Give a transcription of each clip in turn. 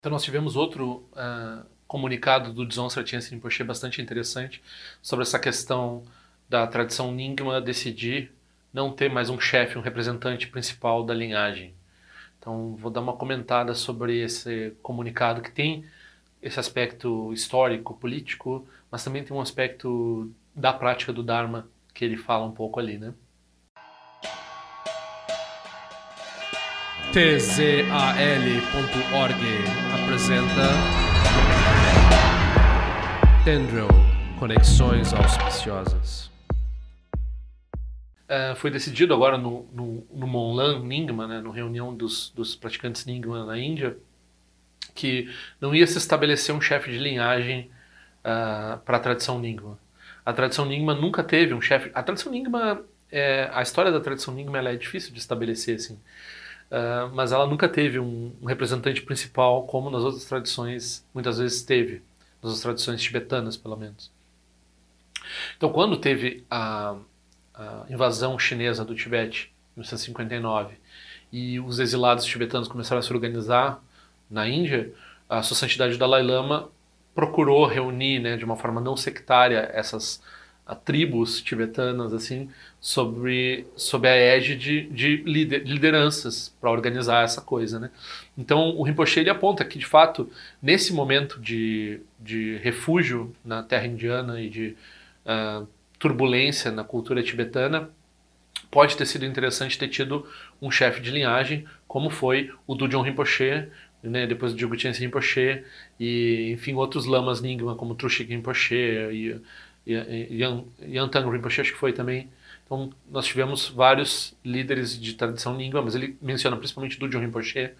Então nós tivemos outro uh, comunicado do Dzongsa Tyensin Rinpoche bastante interessante sobre essa questão da tradição Nyingma decidir não ter mais um chefe, um representante principal da linhagem. Então vou dar uma comentada sobre esse comunicado que tem esse aspecto histórico, político, mas também tem um aspecto da prática do Dharma que ele fala um pouco ali, né? tzal.org apresenta Tendril Conexões Auspiciosas. Uh, foi decidido agora no, no, no Monlan Nyingma, né, no reunião dos, dos praticantes Nyingma na Índia, que não ia se estabelecer um chefe de linhagem uh, para a tradição Nyingma. A tradição Nyingma nunca teve um chefe. A tradição Nyingma, é, a história da tradição Nyingma é difícil de estabelecer assim. Uh, mas ela nunca teve um, um, representante principal como nas outras tradições muitas vezes teve, nas tradições tibetanas pelo menos. Então quando teve a, a invasão chinesa do Tibete em 1959 e os exilados tibetanos começaram a se organizar na Índia, a Sua Santidade Dalai Lama procurou reunir né, de uma forma não sectária essas a tribos tibetanas assim sobre sob a égide de, de lider, lideranças para organizar essa coisa né? Então o Rinpoche ele aponta que de fato nesse momento de, de refúgio na terra indiana e de uh, turbulência na cultura tibetana pode ter sido interessante ter tido um chefe de linhagem como foi o Dudjom Rinpoche né, depois o Jigutien Rinpoche e enfim outros lamas Nyingma como Trushik Rinpoche e Yantang Rinpoche acho que foi também. Então nós tivemos vários líderes de tradição língua, mas ele menciona principalmente Dudjom Rinpoche,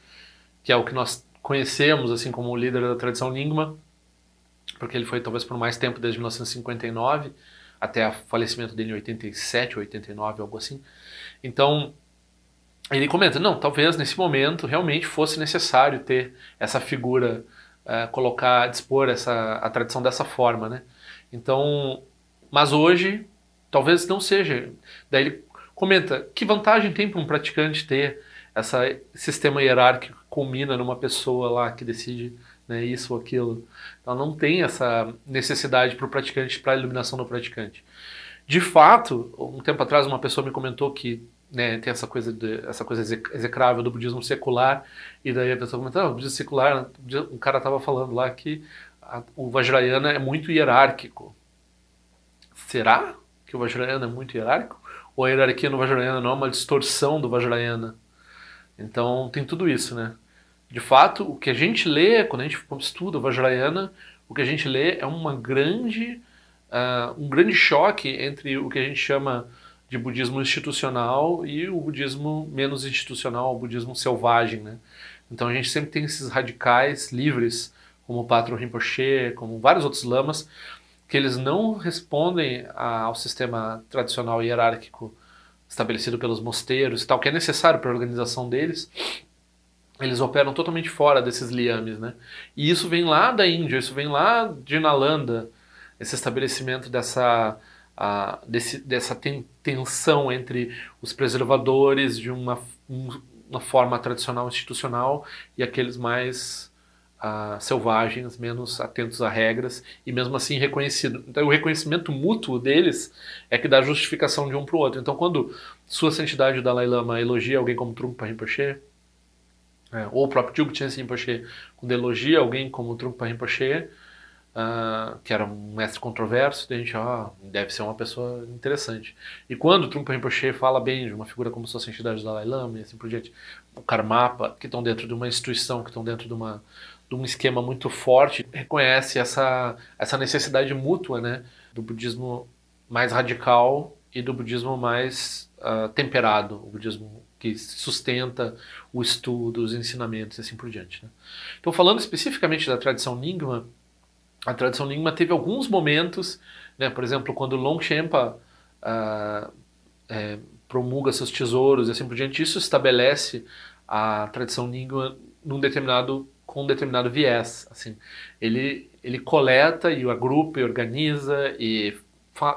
que é o que nós conhecemos assim como o líder da tradição língua, porque ele foi talvez por mais tempo, desde 1959 até o falecimento dele em 87, 89, algo assim. Então ele comenta, não, talvez nesse momento realmente fosse necessário ter essa figura, uh, colocar, dispor essa, a tradição dessa forma, né? Então, mas hoje talvez não seja. Daí ele comenta que vantagem tem para um praticante ter esse sistema hierárquico que culmina numa pessoa lá que decide né, isso ou aquilo. Então não tem essa necessidade para o praticante, para a iluminação do praticante. De fato, um tempo atrás uma pessoa me comentou que né, tem essa coisa de, essa coisa execrável do budismo secular e daí a pessoa comentou, ah, o budismo secular, um cara estava falando lá que a, o Vajrayana é muito hierárquico. Será que o Vajrayana é muito hierárquico? Ou a hierarquia no Vajrayana não é uma distorção do Vajrayana? Então tem tudo isso, né? De fato, o que a gente lê, quando a gente estuda o Vajrayana, o que a gente lê é uma grande, uh, um grande choque entre o que a gente chama de budismo institucional e o budismo menos institucional, o budismo selvagem, né? Então a gente sempre tem esses radicais livres como o Patro Rinpoche, como vários outros lamas, que eles não respondem ao sistema tradicional hierárquico estabelecido pelos mosteiros e tal, que é necessário para a organização deles, eles operam totalmente fora desses liames, né? E isso vem lá da Índia, isso vem lá de Nalanda, esse estabelecimento dessa, desse, dessa tensão entre os preservadores de uma, uma forma tradicional institucional e aqueles mais uh, selvagens, menos atentos a regras e mesmo assim reconhecido. Então, o reconhecimento mútuo deles é que dá justificação de um para o outro. Então, quando Sua Santidade o Dalai Lama elogia alguém como Trungpa Rinpoche, é, ou o próprio Jugchen Rinpoche, quando elogia alguém como Trungpa Rinpoche, Uh, que era um mestre controverso, a gente, ó, deve ser uma pessoa interessante. E quando o Trungpa Rinpoche fala bem de uma figura como Sua Santidade do Dalai Lama e assim por diante, o Karmapa, que estão dentro de uma instituição, que estão dentro de uma, de um esquema muito forte, reconhece essa, essa necessidade mútua né, do budismo mais radical e do budismo mais uh, temperado, o budismo que sustenta o estudo, os ensinamentos e assim por diante. Né? Então, falando especificamente da tradição Nyingma, a tradição Nyingma teve alguns momentos, né, por exemplo, quando Longchenpa uh, é, promulga seus tesouros e assim por diante, isso estabelece a tradição Nyingma num determinado com um determinado viés. Assim, ele, ele coleta e agrupa e organiza e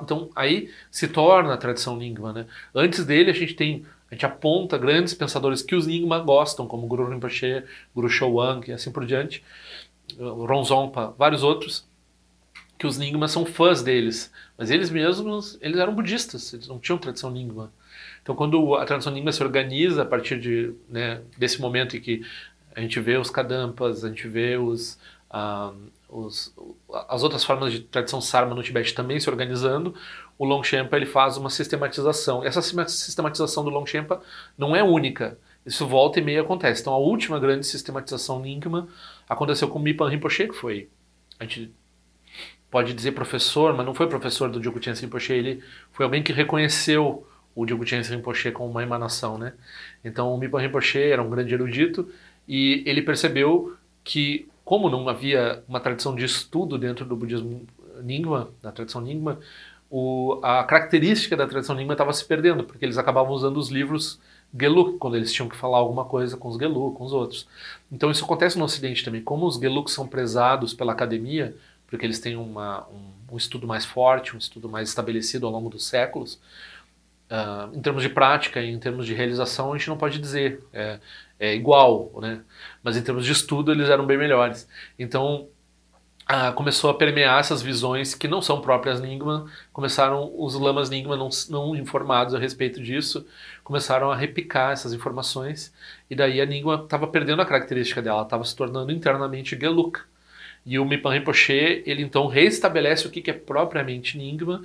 então aí se torna a tradição língua, né? Antes dele a gente tem A gente aponta grandes pensadores que os Nyingma gostam, como Guru Rinpoche, Guru Showang e assim por diante, Ronzompa, vários outros, que os Nyingma são fãs deles. Mas eles mesmos, eles eram budistas, eles não tinham tradição Nyingma. Então, quando a tradição Nyingma se organiza a partir de, né, desse momento em que a gente vê os Kadampas, a gente vê os, ah, os, as outras formas de tradição Sarma no Tibete também se organizando, o Longchenpa ele faz uma sistematização. Essa sistematização do Longchenpa não é única. Isso volta e meia acontece. Então, a última grande sistematização Nyingma aconteceu com Mipan Rinpoche, que foi, a gente pode dizer professor, mas não foi professor do Dzogchen Rinpoche, ele foi alguém que reconheceu o Dzogchen Rinpoche como uma emanação, né? Então, o Mipan Rinpoche era um grande erudito e ele percebeu que, como não havia uma tradição de estudo dentro do budismo Nyingma, da tradição Nyingma, o, a característica da tradição Nyingma estava se perdendo, porque eles acabavam usando os livros Geluk, quando eles tinham que falar alguma coisa com os Geluk, com os outros. Então isso acontece no Ocidente também. Como os Geluk são prezados pela academia, porque eles têm uma, um, um, estudo mais forte, um estudo mais estabelecido ao longo dos séculos, uh, em termos de prática em termos de realização, a gente não pode dizer é, é igual, né? mas em termos de estudo eles eram bem melhores. Então ah, começou a permear essas visões que não são próprias Nyingma, começaram os lamas Nyingma não, não informados a respeito disso, começaram a repicar essas informações, e daí a Nyingma estava perdendo a característica dela, estava se tornando internamente Geluk. E o Mipan Rinpoche, ele então reestabelece o que, que é propriamente Nyingma,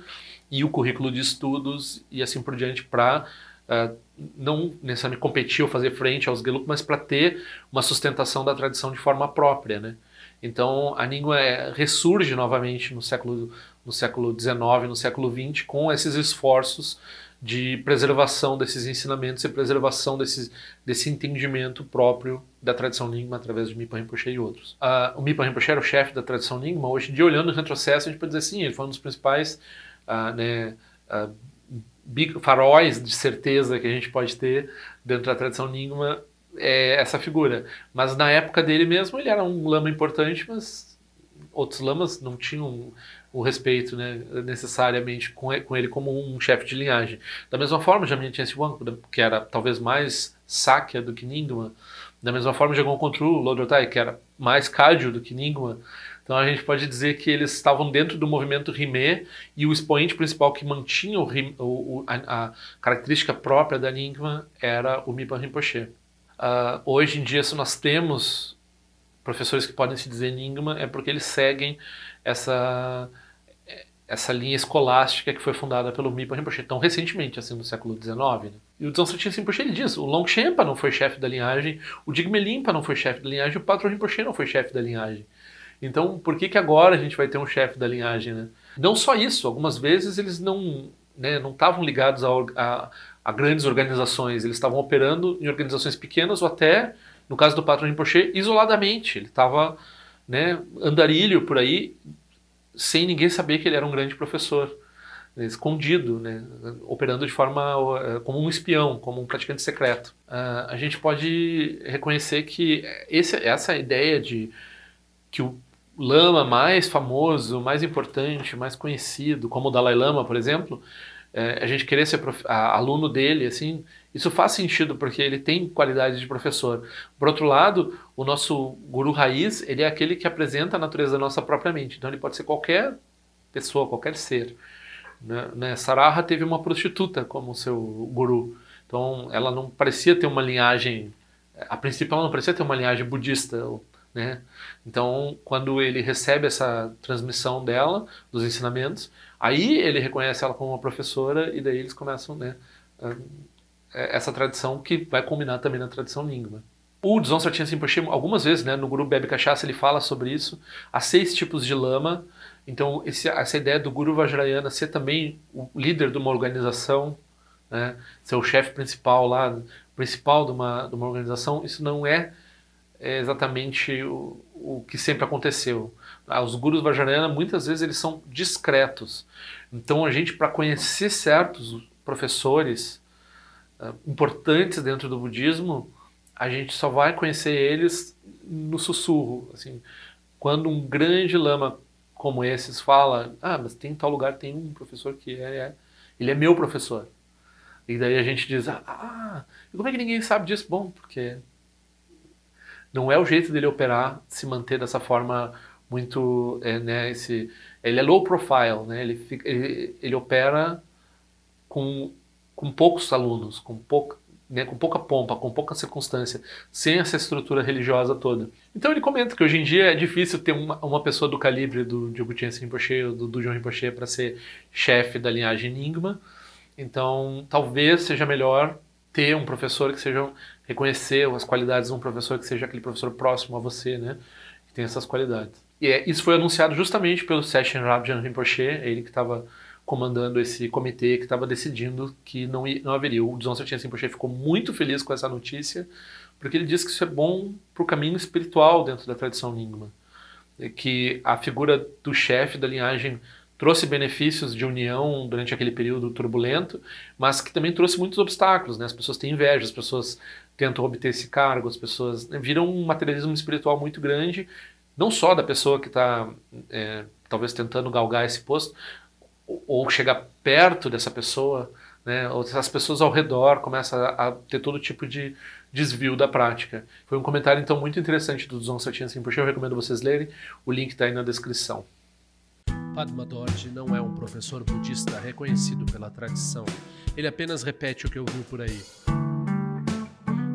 e o currículo de estudos, e assim por diante, para uh, ah, não necessariamente competir ou fazer frente aos Geluk, mas para ter uma sustentação da tradição de forma própria, né? Então a língua é, ressurge novamente no século no século XIX, no século XX, com esses esforços de preservação desses ensinamentos e preservação desse, desse entendimento próprio da tradição Nyingma através de Mipa Rinpoche e outros. Uh, o Mipa Rinpoche era o chefe da tradição Nyingma. Hoje dia, olhando no retrocesso, a gente pode dizer assim, ele foi um dos principais né, faróis de certeza que a gente pode ter dentro da tradição Nyingma é, essa figura. Mas na época dele mesmo, ele era um lama importante, mas outros lamas não tinham o respeito né, necessariamente com ele como um chefe de linhagem. Da mesma forma, Jamien Chensi Wang, que era talvez mais Sakya do que Nyingma, da mesma forma, Jagon Kontru, Lodrotai, que era mais Kagyu do que Nyingma. Então a gente pode dizer que eles estavam dentro do movimento Rimé e o expoente principal que mantinha o, o, a, a, característica própria da Nyingma era o Mipa Rinpoche. Uh, hoje em dia, se nós temos professores que podem se dizer Nyingma, é porque eles seguem essa essa linha escolástica que foi fundada pelo Mipa Rinpoche tão recentemente, assim, no século XIX. Né? E o Dzongchen Rinpoche ele diz, o Longchenpa não foi chefe da linhagem, o Digme Limpa não foi chefe da linhagem, o Patro Rinpoche não foi chefe da linhagem. Então, por que que agora a gente vai ter um chefe da linhagem, né? Não só isso, algumas vezes eles não né, não estavam ligados a, a, a grandes organizações, eles estavam operando em organizações pequenas ou até, no caso do Patron Rinpoche, isoladamente. Ele estava né, andarilho por aí, sem ninguém saber que ele era um grande professor, né, escondido, né, operando de forma uh, como um espião, como um praticante secreto. Uh, a gente pode reconhecer que esse, essa ideia de que o lama mais famoso, mais importante, mais conhecido, como o Dalai Lama, por exemplo, é, a gente querer ser aluno dele, assim, isso faz sentido porque ele tem qualidade de professor. Por outro lado, o nosso guru raiz, ele é aquele que apresenta a natureza da nossa própria mente. Então ele pode ser qualquer pessoa, qualquer ser. Né? né? Saraha teve uma prostituta como seu guru. Então ela não parecia ter uma linhagem, a princípio ela não parecia ter uma linhagem budista, né? Então quando ele recebe essa transmissão dela, dos ensinamentos, Aí ele reconhece ela como uma professora e daí eles começam, né, é, essa tradição que vai combinar também na tradição língua. O Dzongsa Rinpoche Rinpoche, algumas vezes, né, no Guru Bebe Cachaça, ele fala sobre isso. Há seis tipos de lama. Então, esse, essa ideia do Guru Vajrayana ser também o líder de uma organização, né, ser o chefe principal lá, principal de uma, de uma organização, isso não é, é exatamente o, o que sempre aconteceu. Ah, os gurus Vajrayana, muitas vezes, eles são discretos. Então, a gente, para conhecer certos professores uh, importantes dentro do budismo, a gente só vai conhecer eles no sussurro. Assim, quando um grande lama como esses fala, ah, mas tem em tal lugar tem um professor que é, é ele é meu professor. E daí a gente diz, ah, como é que ninguém sabe disso? Bom, porque não é o jeito dele operar, se manter dessa forma muito, é, né, esse, ele é low profile, né, ele, fica, ele, ele opera com, com poucos alunos, com pouca, né, com pouca pompa, com pouca circunstância, sem essa estrutura religiosa toda. Então ele comenta que hoje em dia é difícil ter uma, uma pessoa do calibre do Diogo Rinpoche ou do, do John Rinpoche para ser chefe da linhagem Enigma. Então talvez seja melhor ter um professor que seja reconhecer as qualidades de um professor que seja aquele professor próximo a você, né, que tem essas qualidades. E é, isso foi anunciado justamente pelo Session Rabjan Rinpoche, ele que estava comandando esse comitê que estava decidindo que não, não haveria. O Dzong Sertian Rinpoche ficou muito feliz com essa notícia, porque ele disse que isso é bom para o caminho espiritual dentro da tradição Nyingma. Que a figura do chefe da linhagem trouxe benefícios de união durante aquele período turbulento, mas que também trouxe muitos obstáculos. Né? As pessoas têm inveja, as pessoas tentam obter esse cargo, as pessoas né, viram um materialismo espiritual muito grande, não só da pessoa que está é, talvez tentando galgar esse posto, ou chegar perto dessa pessoa, né, ou as pessoas ao redor começam a, ter todo tipo de desvio da prática. Foi um comentário então muito interessante do Zon Satin Rinpoche, eu recomendo vocês lerem, o link está aí na descrição. Padma Dorje não é um professor budista reconhecido pela tradição. Ele apenas repete o que ouviu por aí.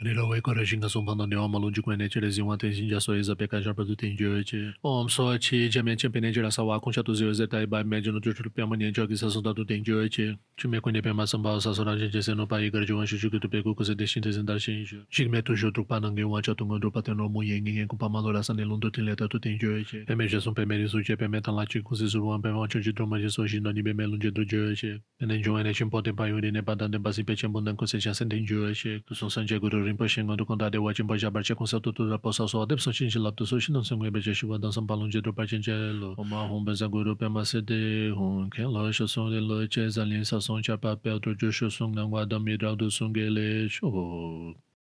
Rila wai kora shinga songpa na dewa malo jikwa ne chile zingwa ten shinja so eza peka jarpa du ten jio eche. Om so chi jamia chen pe ne jira sa wa kongsha tu zio eze tai e bai me jino jo chulu piyama nian jio ki sa songta tu ten jio eche. Chu me kwenye pema samba sa sora jen jese no pa igar jo wan shuchu kutu peku kuse deshin te zindar shin jio. Shik me tu shio trukpa nange wan cha tunga drupa ten romu ye ngi ngen kupa malo rasa ne londo ten leta tu ten jio eche. Peme jesun peme risu che peme tan la chi kuse suru wan peme wancho jitro ma jeso shin doni peme lunje dro jio eche. Penen jo ene chen po ten pa yuri ne pa dan ten pasi pe chen bundan kuse chasen ten jio eche. Tu son san che guru rinpoche ngon dukon dade wachin poja barche konsa tutu ra posa so adep so chinchi laptu so shinan sengwe beche shiwa dansam palung je drupa chinche lo oma hon benza guru pe ma se de hon ken lo sho song de lo che zan lin sa song cha pa pe otro jo sho song nang wa dam mi ra du song ge le sho